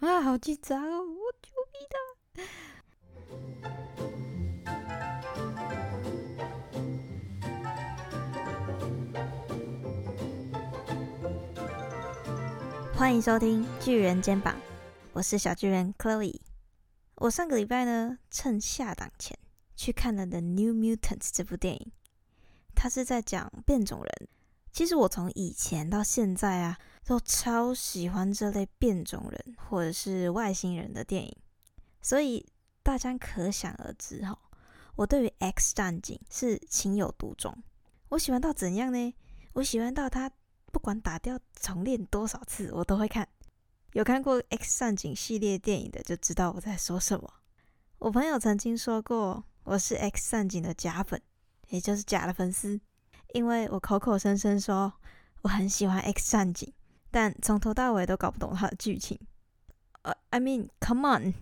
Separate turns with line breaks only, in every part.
啊，好紧张哦！我救命的！欢迎收听《巨人肩膀》，我是小巨人 Chloe。我上个礼拜呢，趁下档前去看了《The New Mutants》这部电影，它是在讲变种人。其实我从以前到现在啊。都超喜欢这类变种人或者是外星人的电影，所以大家可想而知哈，我对于 X 战警是情有独钟。我喜欢到怎样呢？我喜欢到他不管打掉重练多少次，我都会看。有看过 X 战警系列电影的就知道我在说什么。我朋友曾经说过，我是 X 战警的假粉，也就是假的粉丝，因为我口口声声说我很喜欢 X 战警。但从头到尾都搞不懂它的剧情。呃，I mean, come on，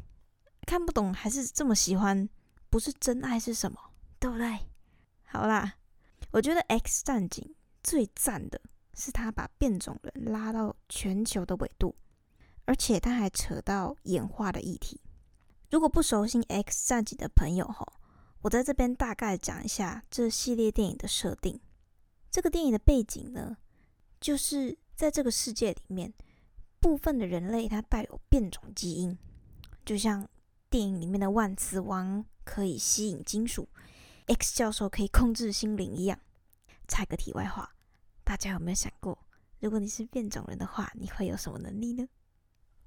看不懂还是这么喜欢，不是真爱是什么？对不对？好啦，我觉得 X 战警最赞的是他把变种人拉到全球的纬度，而且他还扯到演化的议题。如果不熟悉 X 战警的朋友哈，我在这边大概讲一下这系列电影的设定。这个电影的背景呢，就是。在这个世界里面，部分的人类它带有变种基因，就像电影里面的万磁王可以吸引金属，X 教授可以控制心灵一样。插个题外话，大家有没有想过，如果你是变种人的话，你会有什么能力呢？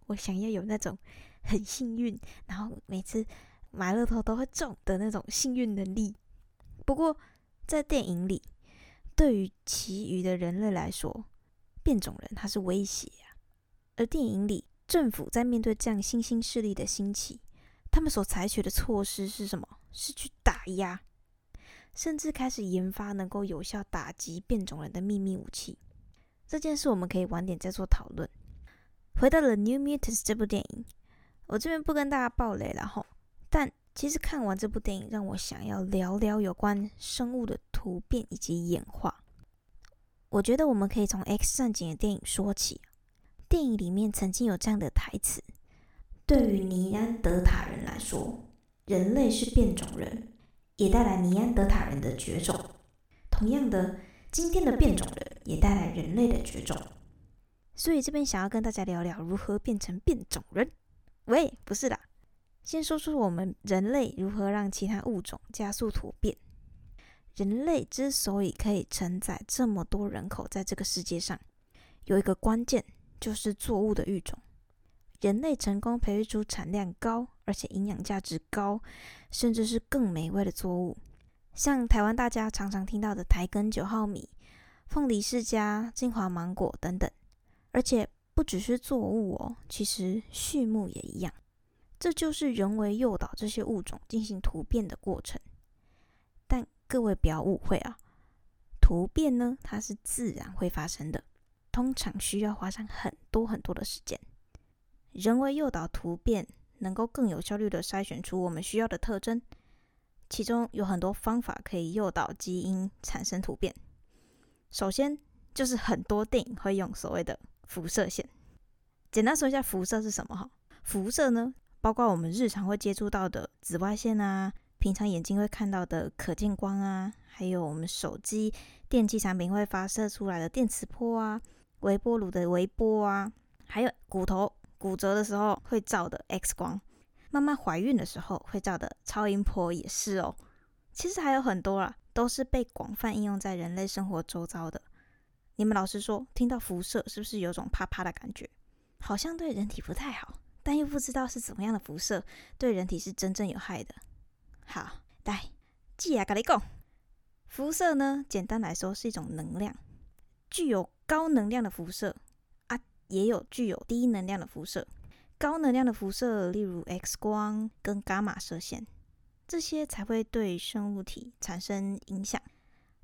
我想要有那种很幸运，然后每次买乐透都会中的那种幸运能力。不过在电影里，对于其余的人类来说，变种人他是威胁啊，而电影里政府在面对这样新兴势力的兴起，他们所采取的措施是什么？是去打压，甚至开始研发能够有效打击变种人的秘密武器。这件事我们可以晚点再做讨论。回到了《New Mutants》这部电影，我这边不跟大家爆雷了哈。但其实看完这部电影，让我想要聊聊有关生物的突变以及演化。我觉得我们可以从《X 战警》的电影说起。电影里面曾经有这样的台词：“对于尼安德塔人来说，人类是变种人，也带来尼安德塔人的绝种。同样的，今天的变种人也带来人类的绝种。所以这边想要跟大家聊聊如何变成变种人。喂，不是啦，先说说我们人类如何让其他物种加速突变。”人类之所以可以承载这么多人口在这个世界上，有一个关键就是作物的育种。人类成功培育出产量高而且营养价值高，甚至是更美味的作物，像台湾大家常常听到的台根九号米、凤梨世家、金华芒果等等。而且不只是作物哦，其实畜牧也一样。这就是人为诱导这些物种进行突变的过程。各位不要误会啊，突变呢，它是自然会发生的，通常需要花上很多很多的时间。人为诱导突变，能够更有效率的筛选出我们需要的特征，其中有很多方法可以诱导基因产生突变。首先就是很多电影会用所谓的辐射线。简单说一下辐射是什么哈？辐射呢，包括我们日常会接触到的紫外线啊。平常眼睛会看到的可见光啊，还有我们手机、电器产品会发射出来的电磁波啊，微波炉的微波啊，还有骨头骨折的时候会照的 X 光，妈妈怀孕的时候会照的超音波也是哦。其实还有很多啊，都是被广泛应用在人类生活周遭的。你们老实说，听到辐射是不是有种怕怕的感觉？好像对人体不太好，但又不知道是怎么样的辐射对人体是真正有害的。好，来，记下跟你讲，辐射呢，简单来说是一种能量，具有高能量的辐射啊，也有具有低能量的辐射。高能量的辐射，例如 X 光跟伽马射线，这些才会对生物体产生影响。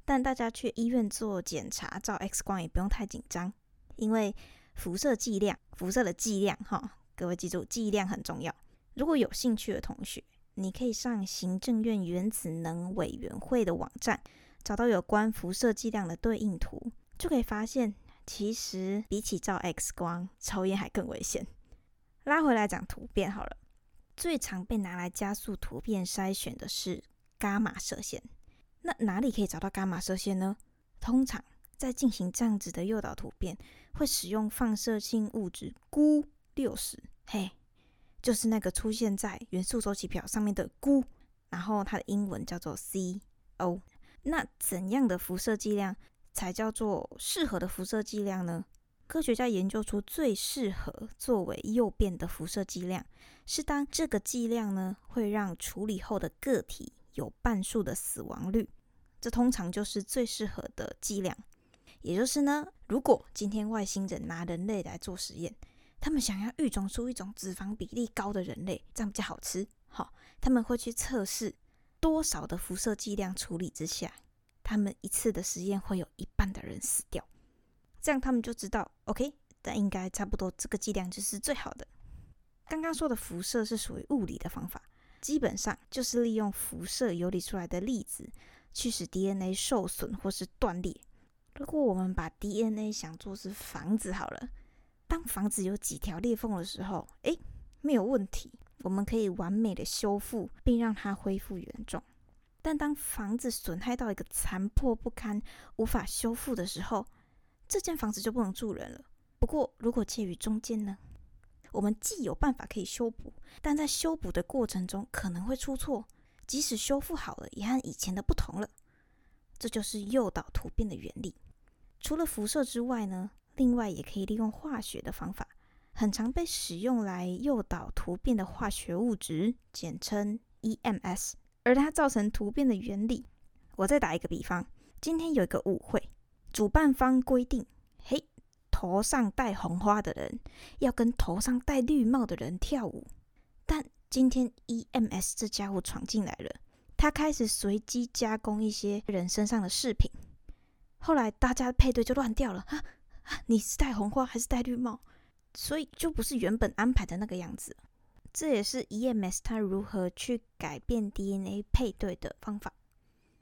但大家去医院做检查，照 X 光也不用太紧张，因为辐射剂量，辐射的剂量，哈，各位记住，剂量很重要。如果有兴趣的同学。你可以上行政院原子能委员会的网站，找到有关辐射剂量的对应图，就可以发现，其实比起照 X 光，抽烟还更危险。拉回来讲突变好了，最常被拿来加速突变筛选的是伽马射线。那哪里可以找到伽马射线呢？通常在进行这样子的诱导突变，会使用放射性物质钴六十，嘿，就是那个出现在元素周期表上面的钴，然后它的英文叫做 CO。那怎样的辐射剂量才叫做适合的辐射剂量呢？科学家研究出最适合作为诱变的辐射剂量，是当这个剂量呢会让处理后的个体有半数的死亡率，这通常就是最适合的剂量。也就是呢，如果今天外星人拿人类来做实验，他们想要育种出一种脂肪比例高的人类，这样比较好吃。好，他们会去测试多少的辐射剂量处理之下，他们一次的实验会有一半的人死掉。这样他们就知道，OK，但应该差不多这个剂量就是最好的。刚刚说的辐射是属于物理的方法，基本上就是利用辐射游离出来的粒子去使 DNA 受损或是断裂。如果我们把 DNA 想做是房子好了，当房子有几条裂缝的时候，诶，没有问题，我们可以完美的修复并让它恢复原状。但当房子损害到一个残破不堪、无法修复的时候，这间房子就不能住人了。不过，如果介于中间呢，我们既有办法可以修补，但在修补的过程中可能会出错，即使修复好了，也和以前的不同了。这就是诱导突变的原理。除了辐射之外呢，另外也可以利用化学的方法，很常被使用来诱导突变的化学物质，简称 EMS。而它造成突变的原理，我再打一个比方：今天有一个舞会，主办方规定，嘿，头上戴红花的人要跟头上戴绿帽的人跳舞。但今天 EMS 这家伙闯进来了，他开始随机加工一些人身上的饰品。后来大家配对就乱掉了啊！你是戴红花还是戴绿帽？所以就不是原本安排的那个样子。这也是 EMS 它如何去改变 DNA 配对的方法。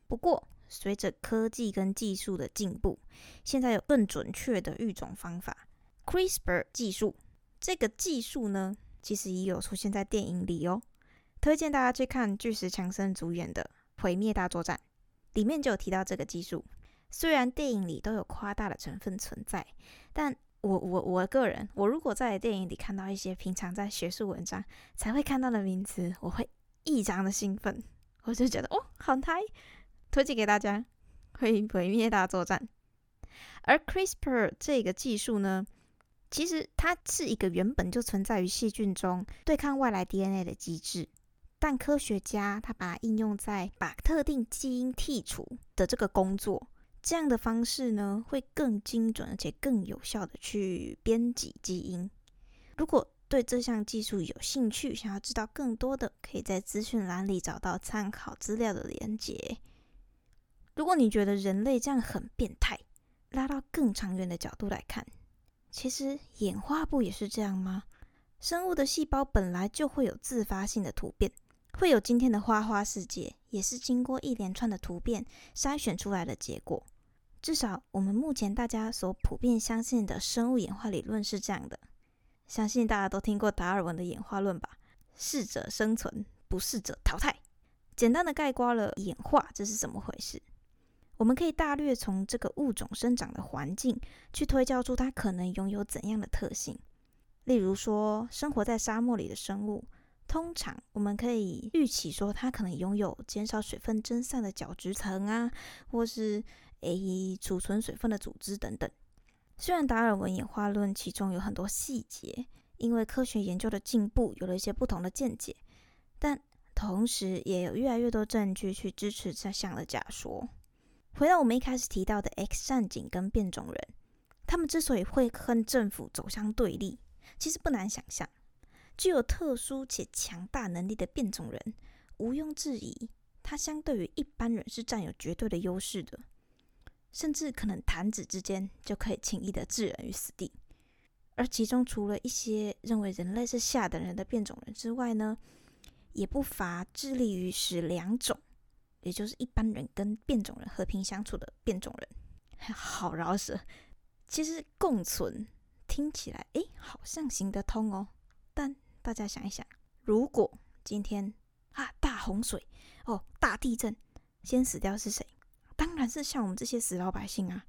不过随着科技跟技术的进步，现在有更准确的育种方法 ——CRISPR 技术。这个技术呢，其实也有出现在电影里哦。推荐大家去看巨石强森主演的《毁灭大作战》，里面就有提到这个技术。虽然电影里都有夸大的成分存在，但我我我个人，我如果在电影里看到一些平常在学术文章才会看到的名词，我会异常的兴奋，我就觉得哦，好嗨，推荐给大家，会毁灭大作战。而 CRISPR 这个技术呢，其实它是一个原本就存在于细菌中对抗外来 DNA 的机制，但科学家他把它应用在把特定基因剔除的这个工作。这样的方式呢，会更精准而且更有效的去编辑基因。如果对这项技术有兴趣，想要知道更多的，可以在资讯栏里找到参考资料的连接。如果你觉得人类这样很变态，拉到更长远的角度来看，其实演化不也是这样吗？生物的细胞本来就会有自发性的突变，会有今天的花花世界，也是经过一连串的突变筛选出来的结果。至少，我们目前大家所普遍相信的生物演化理论是这样的。相信大家都听过达尔文的演化论吧？适者生存，不适者淘汰。简单的概括了演化这是怎么回事。我们可以大略从这个物种生长的环境去推敲出它可能拥有怎样的特性。例如说，生活在沙漠里的生物，通常我们可以预期说它可能拥有减少水分蒸散的角质层啊，或是。诶，储存水分的组织等等。虽然达尔文演化论其中有很多细节，因为科学研究的进步有了一些不同的见解，但同时也有越来越多证据去支持这项的假说。回到我们一开始提到的 X 战警跟变种人，他们之所以会跟政府走向对立，其实不难想象。具有特殊且强大能力的变种人，毋庸置疑，他相对于一般人是占有绝对的优势的。甚至可能弹指之间就可以轻易的置人于死地，而其中除了一些认为人类是下等人的变种人之外呢，也不乏致力于使两种，也就是一般人跟变种人和平相处的变种人。好饶舌，其实共存听起来诶好像行得通哦。但大家想一想，如果今天啊大洪水哦大地震，先死掉是谁？当然是像我们这些死老百姓啊！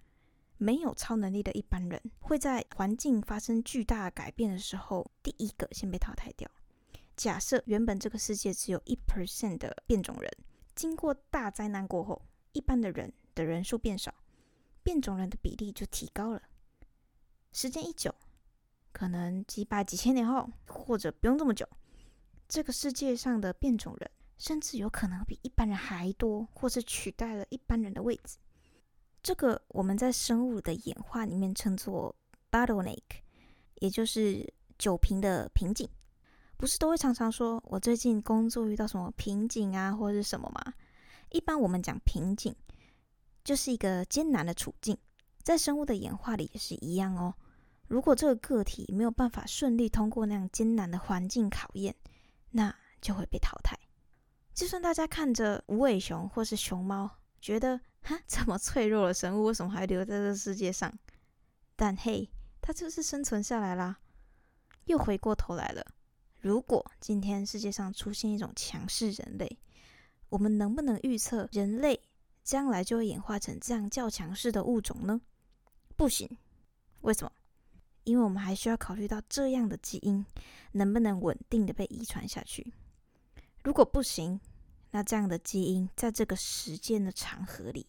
没有超能力的一般人，会在环境发生巨大改变的时候，第一个先被淘汰掉。假设原本这个世界只有一 percent 的变种人，经过大灾难过后，一般的人的人数变少，变种人的比例就提高了。时间一久，可能几百几千年后，或者不用这么久，这个世界上的变种人甚至有可能比一般人还多，或是取代了一般人的位置。这个我们在生物的演化里面称作 bottleneck，也就是酒瓶的瓶颈。不是都会常常说，我最近工作遇到什么瓶颈啊，或者是什么吗？一般我们讲瓶颈，就是一个艰难的处境。在生物的演化里也是一样哦。如果这个个体没有办法顺利通过那样艰难的环境考验，那就会被淘汰。就算大家看着无尾熊或是熊猫，觉得哈这么脆弱的生物为什么还留在这世界上？但嘿，它就是生存下来啦。又回过头来了。如果今天世界上出现一种强势人类，我们能不能预测人类将来就会演化成这样较强势的物种呢？不行。为什么？因为我们还需要考虑到这样的基因能不能稳定的被遗传下去。如果不行，那这样的基因在这个时间的长河里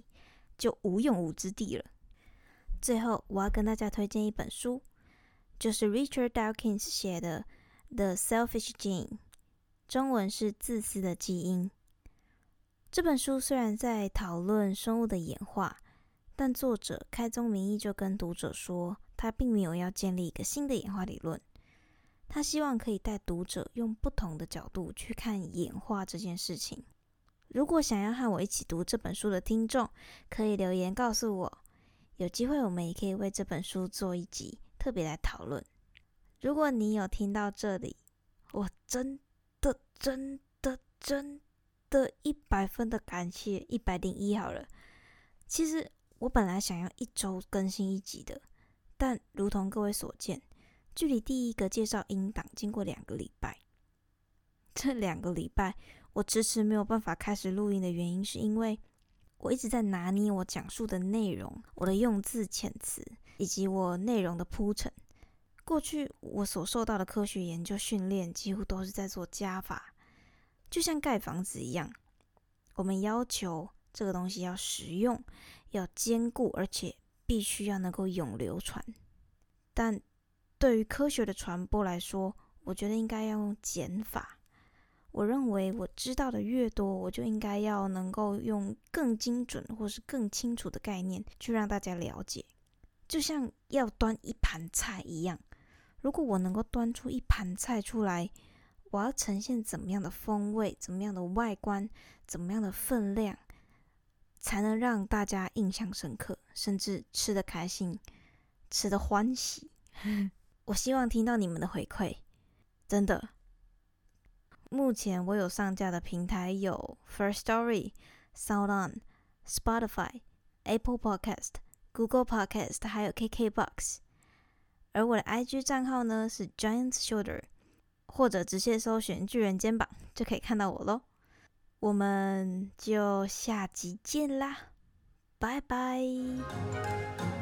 就无用武之地了。最后，我要跟大家推荐一本书，就是 Richard Dawkins 写的。The Selfish Gene，中文是自私的基因。这本书虽然在讨论生物的演化，但作者开宗明义就跟读者说，他并没有要建立一个新的演化理论。他希望可以带读者用不同的角度去看演化这件事情。如果想要和我一起读这本书的听众，可以留言告诉我。有机会，我们也可以为这本书做一集特别来讨论。如果你有听到这里，我真的、真的、真的，一百分的感谢，一百零一好了。其实我本来想要一周更新一集的，但如同各位所见，距离第一个介绍音档经过两个礼拜，这两个礼拜我迟迟没有办法开始录音的原因，是因为我一直在拿捏我讲述的内容、我的用字遣词以及我内容的铺陈。过去我所受到的科学研究训练，几乎都是在做加法，就像盖房子一样。我们要求这个东西要实用、要坚固，而且必须要能够永流传。但对于科学的传播来说，我觉得应该要用减法。我认为我知道的越多，我就应该要能够用更精准或是更清楚的概念去让大家了解，就像要端一盘菜一样。如果我能够端出一盘菜出来，我要呈现怎么样的风味、怎么样的外观、怎么样的分量，才能让大家印象深刻，甚至吃的开心、吃的欢喜？我希望听到你们的回馈。真的，目前我有上架的平台有 First Story、Sound On、Spotify、Apple Podcast、Google Podcast，还有 KKBox。而我的 IG 账号呢是 Giant Shoulder，或者直接搜寻巨人肩膀就可以看到我喽。我们就下集见啦，拜拜。